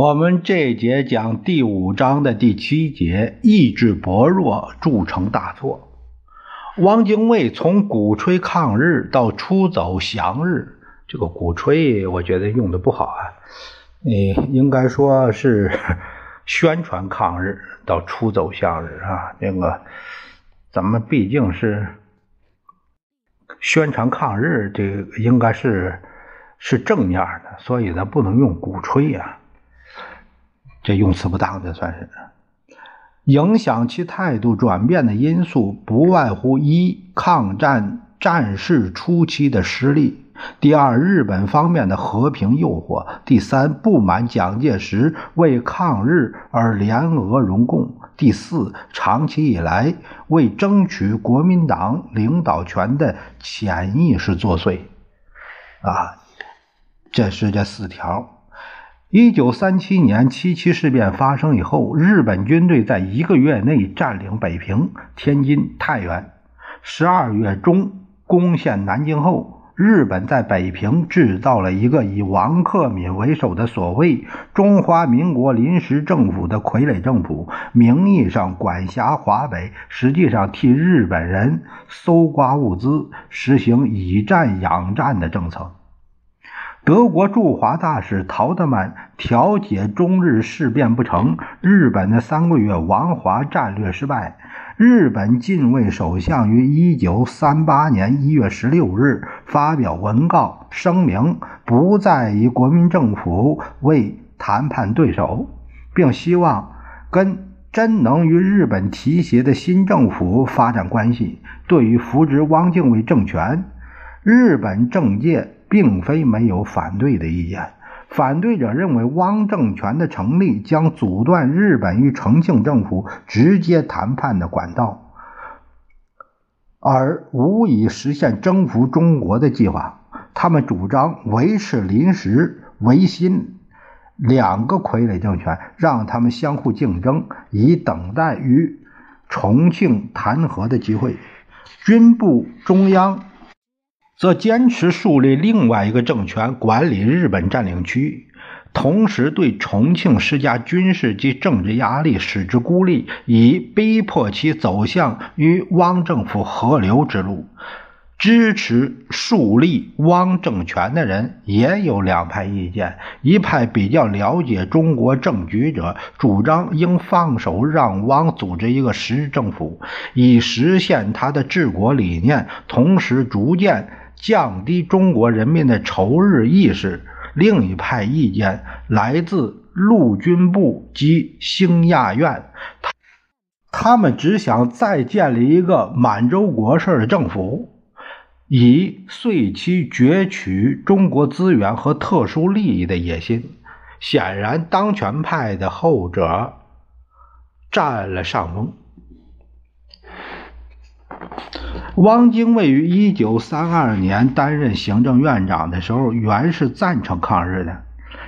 我们这节讲第五章的第七节，意志薄弱铸成大错。汪精卫从鼓吹抗日到出走降日，这个鼓吹我觉得用的不好啊，呃，应该说是 宣传抗日到出走向日啊。那个咱们毕竟是宣传抗日，这个应该是是正面的，所以咱不能用鼓吹呀。这用词不当，这算是影响其态度转变的因素，不外乎一抗战战事初期的失利；第二，日本方面的和平诱惑；第三，不满蒋介石为抗日而联俄容共；第四，长期以来为争取国民党领导权的潜意识作祟。啊，这是这四条。一九三七年七七事变发生以后，日本军队在一个月内占领北平、天津、太原。十二月中攻陷南京后，日本在北平制造了一个以王克敏为首的所谓中华民国临时政府的傀儡政府，名义上管辖华北，实际上替日本人搜刮物资，实行以战养战的政策。德国驻华大使陶德曼调解中日事变不成，日本的三个月亡华战略失败。日本近卫首相于一九三八年一月十六日发表文告声明，不再以国民政府为谈判对手，并希望跟真能与日本提携的新政府发展关系。对于扶植汪精卫政权，日本政界。并非没有反对的意见。反对者认为，汪政权的成立将阻断日本与重庆政府直接谈判的管道，而无以实现征服中国的计划。他们主张维持临时、维新两个傀儡政权，让他们相互竞争，以等待与重庆谈和的机会。军部中央。则坚持树立另外一个政权管理日本占领区，同时对重庆施加军事及政治压力，使之孤立，以逼迫其走向与汪政府合流之路。支持树立汪政权的人也有两派意见：一派比较了解中国政局者，主张应放手让汪组织一个实政府，以实现他的治国理念，同时逐渐。降低中国人民的仇日意识。另一派意见来自陆军部及兴亚院，他他们只想再建立一个满洲国式的政府，以遂其攫取中国资源和特殊利益的野心。显然，当权派的后者占了上风。汪精卫于一九三二年担任行政院长的时候，原是赞成抗日的。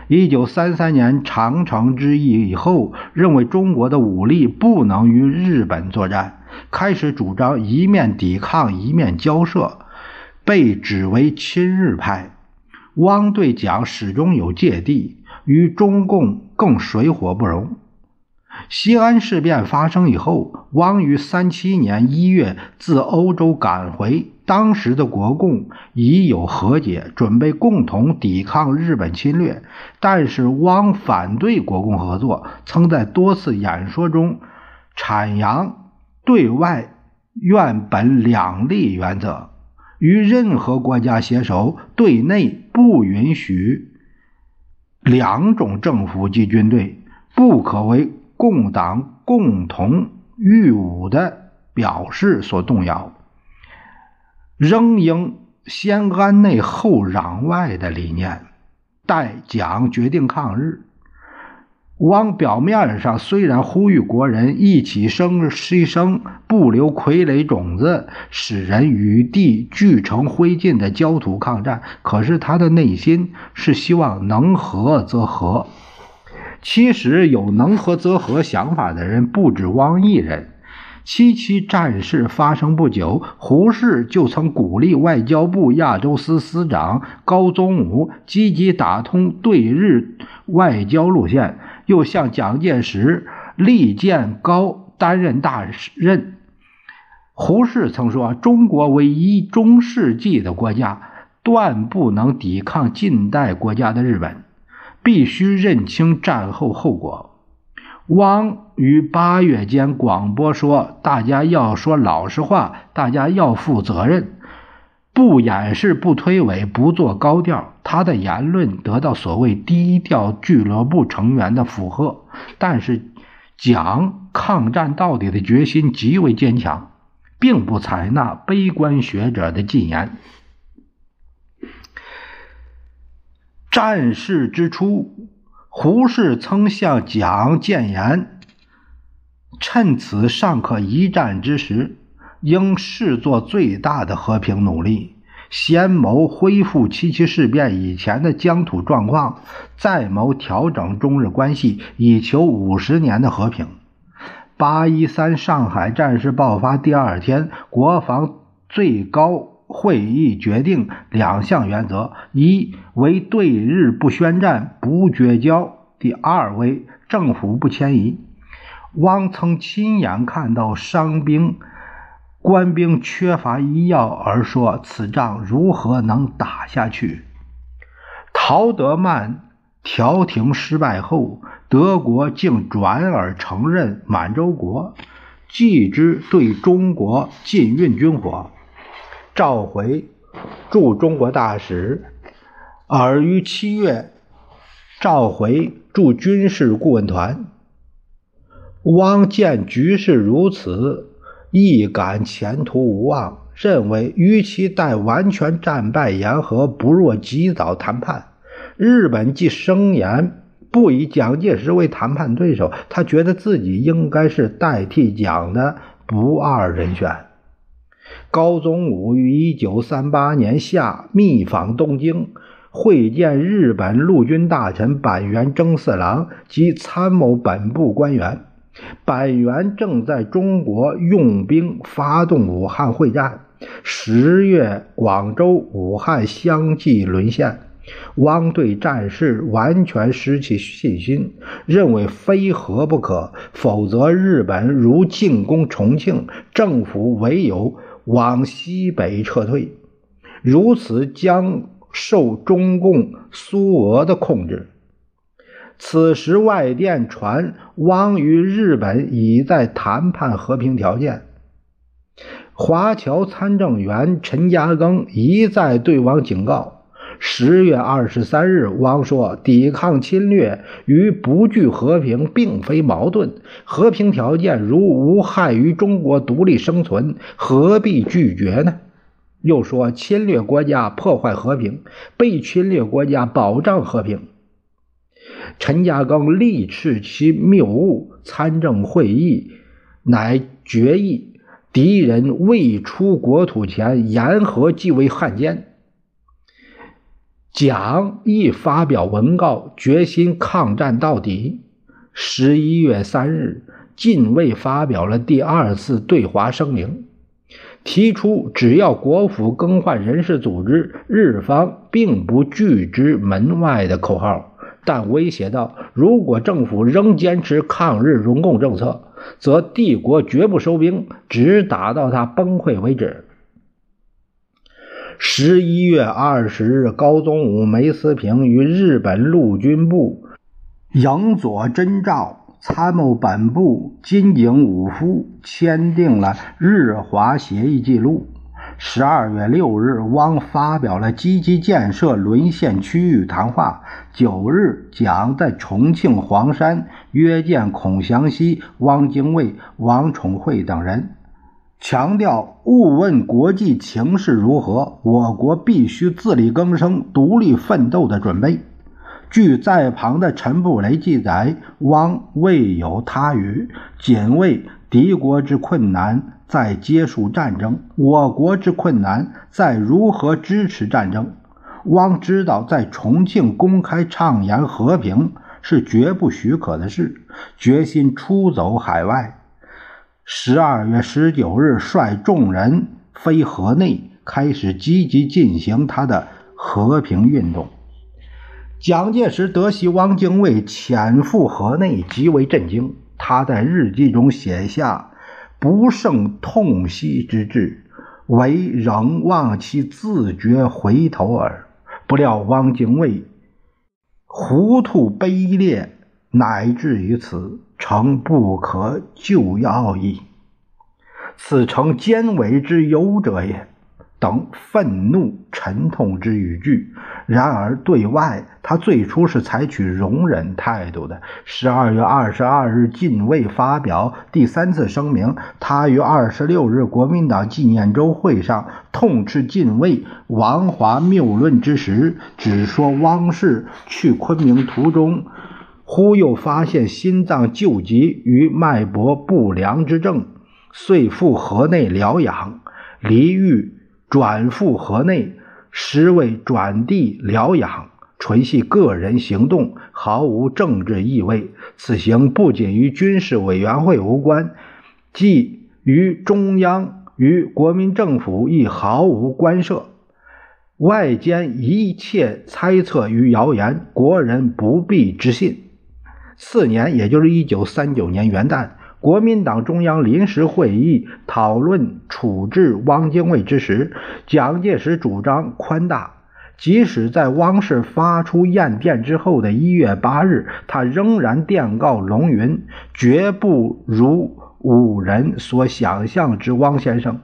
一九三三年长城之役以后，认为中国的武力不能与日本作战，开始主张一面抵抗一面交涉，被指为亲日派。汪对蒋始终有芥蒂，与中共更水火不容。西安事变发生以后，汪于三七年一月自欧洲赶回。当时的国共已有和解，准备共同抵抗日本侵略。但是汪反对国共合作，曾在多次演说中阐扬对外愿本两立原则，与任何国家携手，对内不允许两种政府及军队，不可为。共党共同御侮的表示所动摇，仍应先安内后攘外的理念。待蒋决定抗日，汪表面上虽然呼吁国人一起生牺牲，不留傀儡种子，使人与地俱成灰烬的焦土抗战，可是他的内心是希望能和则和。其实有能和则和想法的人不止汪一人。七七战事发生不久，胡适就曾鼓励外交部亚洲司司长高宗武积极打通对日外交路线，又向蒋介石力荐高担任大任。胡适曾说：“中国为一中世纪的国家，断不能抵抗近代国家的日本，必须认清战后后果。”汪于八月间广播说：“大家要说老实话，大家要负责任，不掩饰，不推诿，不做高调。”他的言论得到所谓低调俱乐部成员的附和，但是蒋抗战到底的决心极为坚强，并不采纳悲观学者的进言。战事之初。胡适曾向蒋谏言：“趁此尚可一战之时，应视作最大的和平努力，先谋恢复七七事变以前的疆土状况，再谋调整中日关系，以求五十年的和平。”八一三上海战事爆发第二天，国防最高。会议决定两项原则：一为对日不宣战、不绝交；第二为政府不迁移。汪曾亲眼看到伤兵、官兵缺乏医药，而说此仗如何能打下去？陶德曼调停失败后，德国竟转而承认满洲国，继之对中国禁运军火。召回驻中国大使，而于七月召回驻军事顾问团。汪见局势如此，亦感前途无望，认为与其待完全战败言和，不若及早谈判。日本既声言不以蒋介石为谈判对手，他觉得自己应该是代替蒋的不二人选。高宗武于一九三八年夏密访东京，会见日本陆军大臣板垣征四郎及参谋本部官员。板垣正在中国用兵发动武汉会战。十月，广州、武汉相继沦陷。汪对战事完全失去信心，认为非和不可，否则日本如进攻重庆，政府唯有。往西北撤退，如此将受中共、苏俄的控制。此时外电传汪与日本已在谈判和平条件。华侨参政员陈嘉庚一再对汪警告。十月二十三日，汪说：“抵抗侵略与不惧和平并非矛盾，和平条件如无害于中国独立生存，何必拒绝呢？”又说：“侵略国家破坏和平，被侵略国家保障和平。”陈嘉庚力斥其谬误，参政会议乃决议：敌人未出国土前言和，即为汉奸。蒋亦发表文告，决心抗战到底。十一月三日，近卫发表了第二次对华声明，提出只要国府更换人事组织，日方并不拒之门外的口号，但威胁到：如果政府仍坚持抗日荣共政策，则帝国绝不收兵，直打到他崩溃为止。十一月二十日，高宗武、梅思平与日本陆军部影佐真照、参谋本部金井武夫签订了日华协议记录。十二月六日，汪发表了积极建设沦陷区域谈话。九日，蒋在重庆黄山约见孔祥熙、汪精卫、王宠惠等人。强调勿问国际情势如何，我国必须自力更生、独立奋斗的准备。据在旁的陈布雷记载，汪未有他语，仅为敌国之困难在结束战争，我国之困难在如何支持战争。汪知道在重庆公开畅言和平是绝不许可的事，决心出走海外。十二月十九日，率众人飞河内，开始积极进行他的和平运动。蒋介石得悉汪精卫潜赴河内，极为震惊。他在日记中写下：“不胜痛惜之至，唯仍望其自觉回头耳。”不料汪精卫糊涂卑劣，乃至于此。诚不可救药矣。此诚奸伪之有者也。等愤怒沉痛之语句。然而对外，他最初是采取容忍态度的。十二月二十二日，近卫发表第三次声明。他于二十六日国民党纪念周会上痛斥近卫王华谬论之时，只说汪氏去昆明途中。忽又发现心脏旧疾与脉搏不良之症，遂赴河内疗养。离狱转赴河内，实为转地疗养，纯系个人行动，毫无政治意味。此行不仅与军事委员会无关，即与中央与国民政府亦毫无关涉。外间一切猜测与谣言，国人不必置信。次年，也就是一九三九年元旦，国民党中央临时会议讨论处置汪精卫之时，蒋介石主张宽大。即使在汪氏发出唁电之后的一月八日，他仍然电告龙云，绝不如五人所想象之汪先生。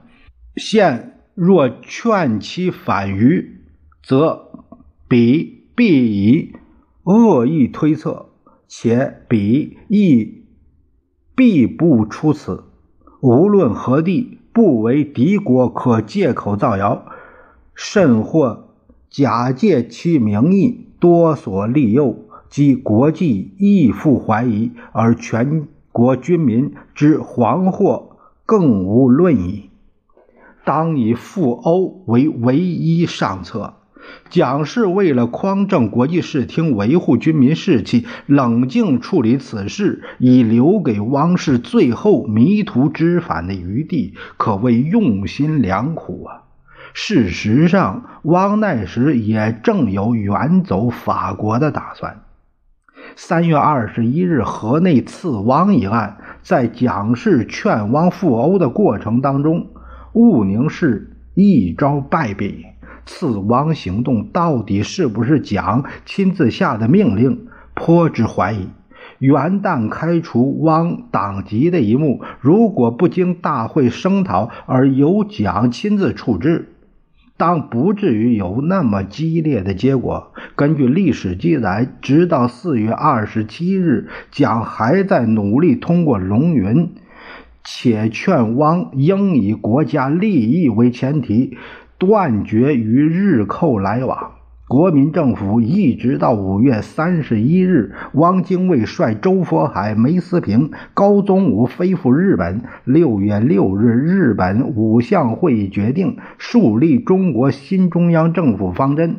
现若劝其反于，则彼必以恶意推测。且彼亦必不出此。无论何地，不为敌国可借口造谣，甚或假借其名义多所利诱，及国际亦复怀疑，而全国军民之惶惑更无论矣。当以赴欧为唯一上策。蒋氏为了匡正国际视听、维护军民士气，冷静处理此事，以留给汪氏最后迷途知返的余地，可谓用心良苦啊！事实上，汪奈时也正有远走法国的打算。三月二十一日，河内刺汪一案，在蒋氏劝汪赴欧的过程当中，务宁是一招败笔。刺汪行动到底是不是蒋亲自下的命令，颇之怀疑。元旦开除汪党籍的一幕，如果不经大会声讨而由蒋亲自处置，当不至于有那么激烈的结果。根据历史记载，直到四月二十七日，蒋还在努力通过龙云，且劝汪应以国家利益为前提。断绝与日寇来往。国民政府一直到五月三十一日，汪精卫率周佛海、梅思平、高宗武飞赴日本。六月六日，日本五项会议决定树立中国新中央政府方针，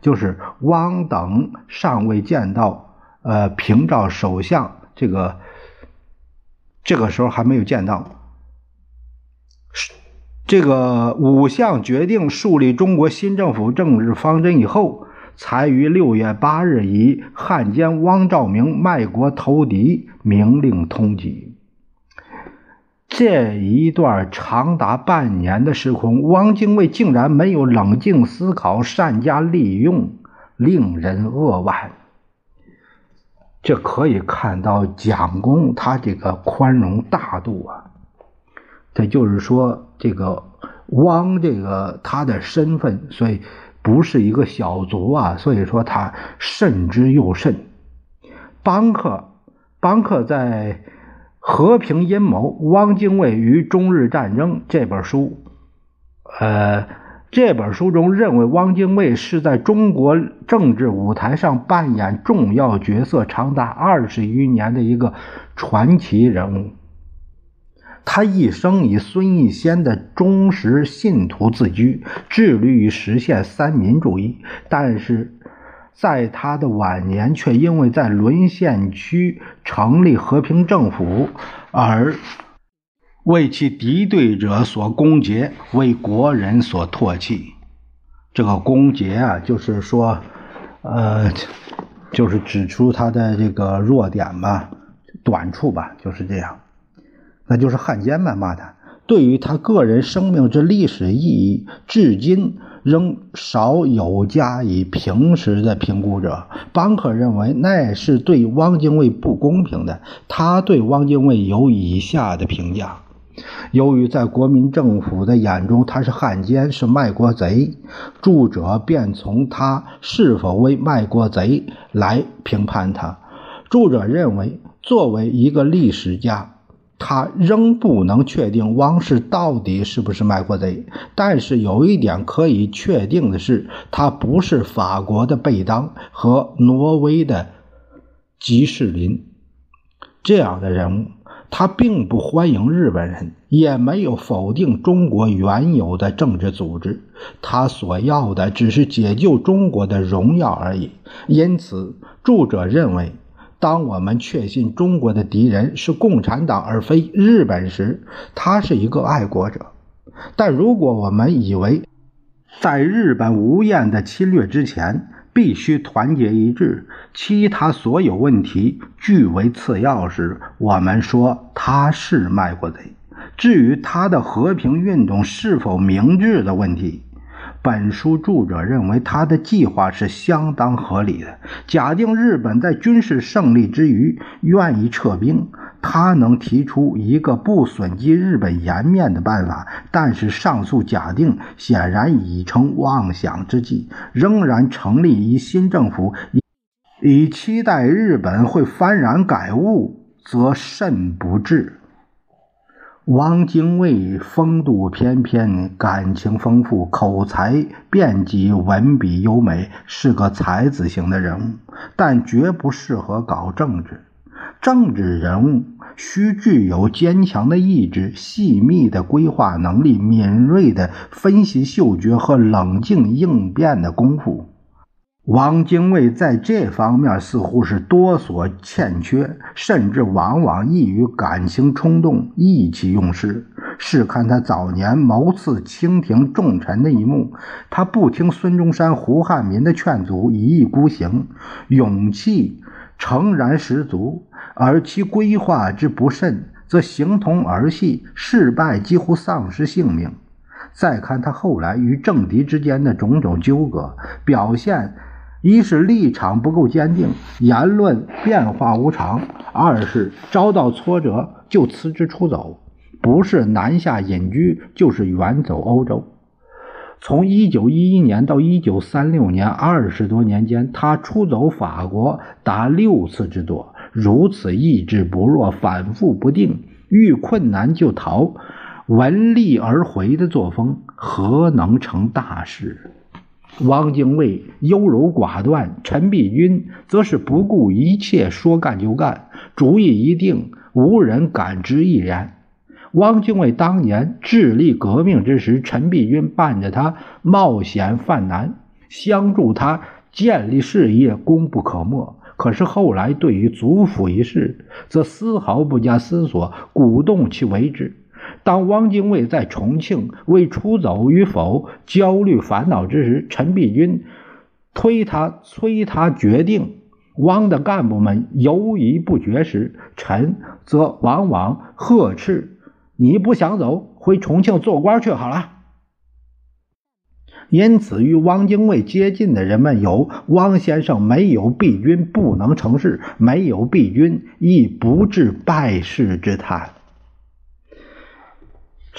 就是汪等尚未见到呃平沼首相，这个这个时候还没有见到。这个五项决定树立中国新政府政治方针以后，才于六月八日以汉奸汪兆铭卖国投敌明令通缉。这一段长达半年的时空，汪精卫竟然没有冷静思考、善加利用，令人扼腕。这可以看到蒋公他这个宽容大度啊。这就是说，这个汪，这个他的身份，所以不是一个小卒啊。所以说他慎之又慎。邦克，邦克在《和平阴谋：汪精卫与中日战争》这本书，呃，这本书中认为，汪精卫是在中国政治舞台上扮演重要角色长达二十余年的一个传奇人物。他一生以孙逸仙的忠实信徒自居，致力于实现三民主义。但是，在他的晚年，却因为在沦陷区成立和平政府而。为其敌对者所攻讦，为国人所唾弃。这个攻讦啊，就是说，呃，就是指出他的这个弱点吧、短处吧，就是这样。那就是汉奸嘛，骂他。对于他个人生命之历史意义，至今仍少有加以平时的评估者。邦克认为那是对汪精卫不公平的。他对汪精卫有以下的评价。由于在国民政府的眼中他是汉奸，是卖国贼，著者便从他是否为卖国贼来评判他。著者认为，作为一个历史家，他仍不能确定汪氏到底是不是卖国贼。但是有一点可以确定的是，他不是法国的贝当和挪威的吉士林这样的人物。他并不欢迎日本人，也没有否定中国原有的政治组织。他所要的只是解救中国的荣耀而已。因此，著者认为，当我们确信中国的敌人是共产党而非日本时，他是一个爱国者；但如果我们以为，在日本无厌的侵略之前，必须团结一致，其他所有问题据为次要时，我们说他是卖国贼。至于他的和平运动是否明智的问题，本书著者认为他的计划是相当合理的。假定日本在军事胜利之余愿意撤兵。他能提出一个不损及日本颜面的办法，但是上述假定显然已成妄想之计。仍然成立于新政府，以期待日本会幡然改悟，则甚不智。汪精卫风度翩翩，感情丰富，口才辩捷，文笔优美，是个才子型的人物，但绝不适合搞政治。政治人物需具有坚强的意志、细密的规划能力、敏锐的分析嗅觉和冷静应变的功夫。汪精卫在这方面似乎是多所欠缺，甚至往往易于感情冲动、意气用事。试看他早年谋刺清廷重臣的一幕，他不听孙中山、胡汉民的劝阻，一意孤行，勇气诚然十足。而其规划之不慎，则形同儿戏，失败几乎丧失性命。再看他后来与政敌之间的种种纠葛，表现一是立场不够坚定，言论变化无常；二是遭到挫折就辞职出走，不是南下隐居，就是远走欧洲。从1911年到1936年二十多年间，他出走法国达六次之多。如此意志不弱、反复不定、遇困难就逃、闻利而回的作风，何能成大事？汪精卫优柔寡断，陈璧君则是不顾一切，说干就干，主意一定，无人敢执一言。汪精卫当年致力革命之时，陈璧君伴着他冒险犯难，相助他建立事业，功不可没。可是后来对于祖父一事，则丝毫不加思索，鼓动其为之。当汪精卫在重庆为出走与否焦虑烦恼之时，陈璧君推他催他决定。汪的干部们犹豫不决时，陈则往往呵斥：“你不想走，回重庆做官去好了。”因此，与汪精卫接近的人们有：汪先生没有璧君不能成事，没有璧君亦不至败事之叹。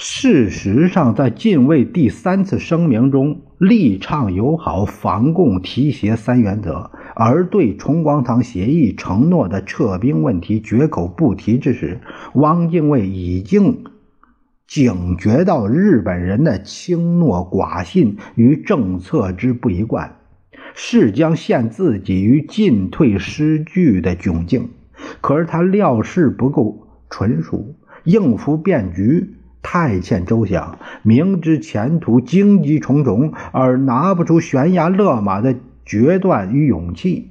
事实上，在晋卫第三次声明中，力倡友好、防共、提携三原则，而对崇光堂协议承诺的撤兵问题绝口不提之时，汪精卫已经。警觉到日本人的轻诺寡信与政策之不一贯，是将陷自己于进退失据的窘境。可是他料事不够纯熟，应付变局太欠周详，明知前途荆棘重重，而拿不出悬崖勒马的决断与勇气。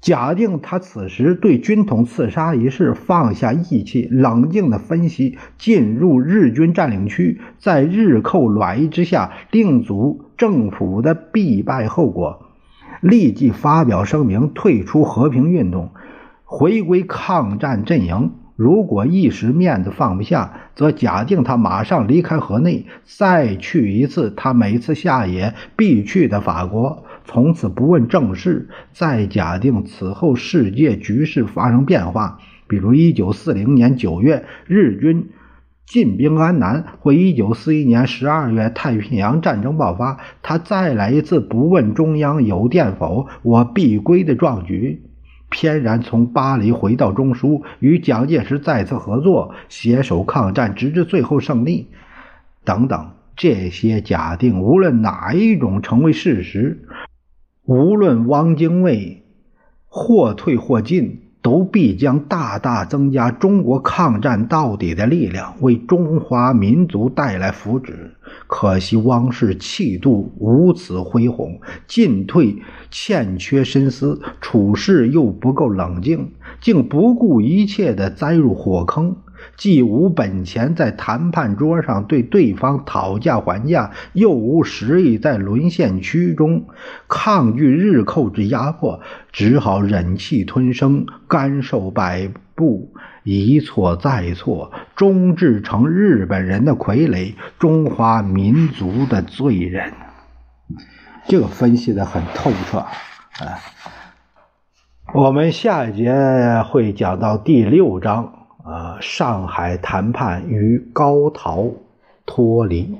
假定他此时对军统刺杀一事放下义气，冷静地分析进入日军占领区，在日寇卵意之下定足政府的必败后果，立即发表声明退出和平运动，回归抗战阵营。如果一时面子放不下，则假定他马上离开河内，再去一次他每次下野必去的法国。从此不问政事，再假定此后世界局势发生变化，比如一九四零年九月日军进兵安南，或一九四一年十二月太平洋战争爆发，他再来一次不问中央有电否，我必归的壮举，翩然从巴黎回到中枢，与蒋介石再次合作，携手抗战，直至最后胜利，等等，这些假定，无论哪一种成为事实。无论汪精卫或退或进，都必将大大增加中国抗战到底的力量，为中华民族带来福祉。可惜汪氏气度无此恢宏，进退欠缺深思，处事又不够冷静，竟不顾一切地栽入火坑。既无本钱在谈判桌上对对方讨价还价，又无实力在沦陷区中抗拒日寇之压迫，只好忍气吞声，甘受摆布，一错再错，终至成日本人的傀儡，中华民族的罪人。这个分析的很透彻啊！我们下一节会讲到第六章。啊，上海谈判与高陶脱离。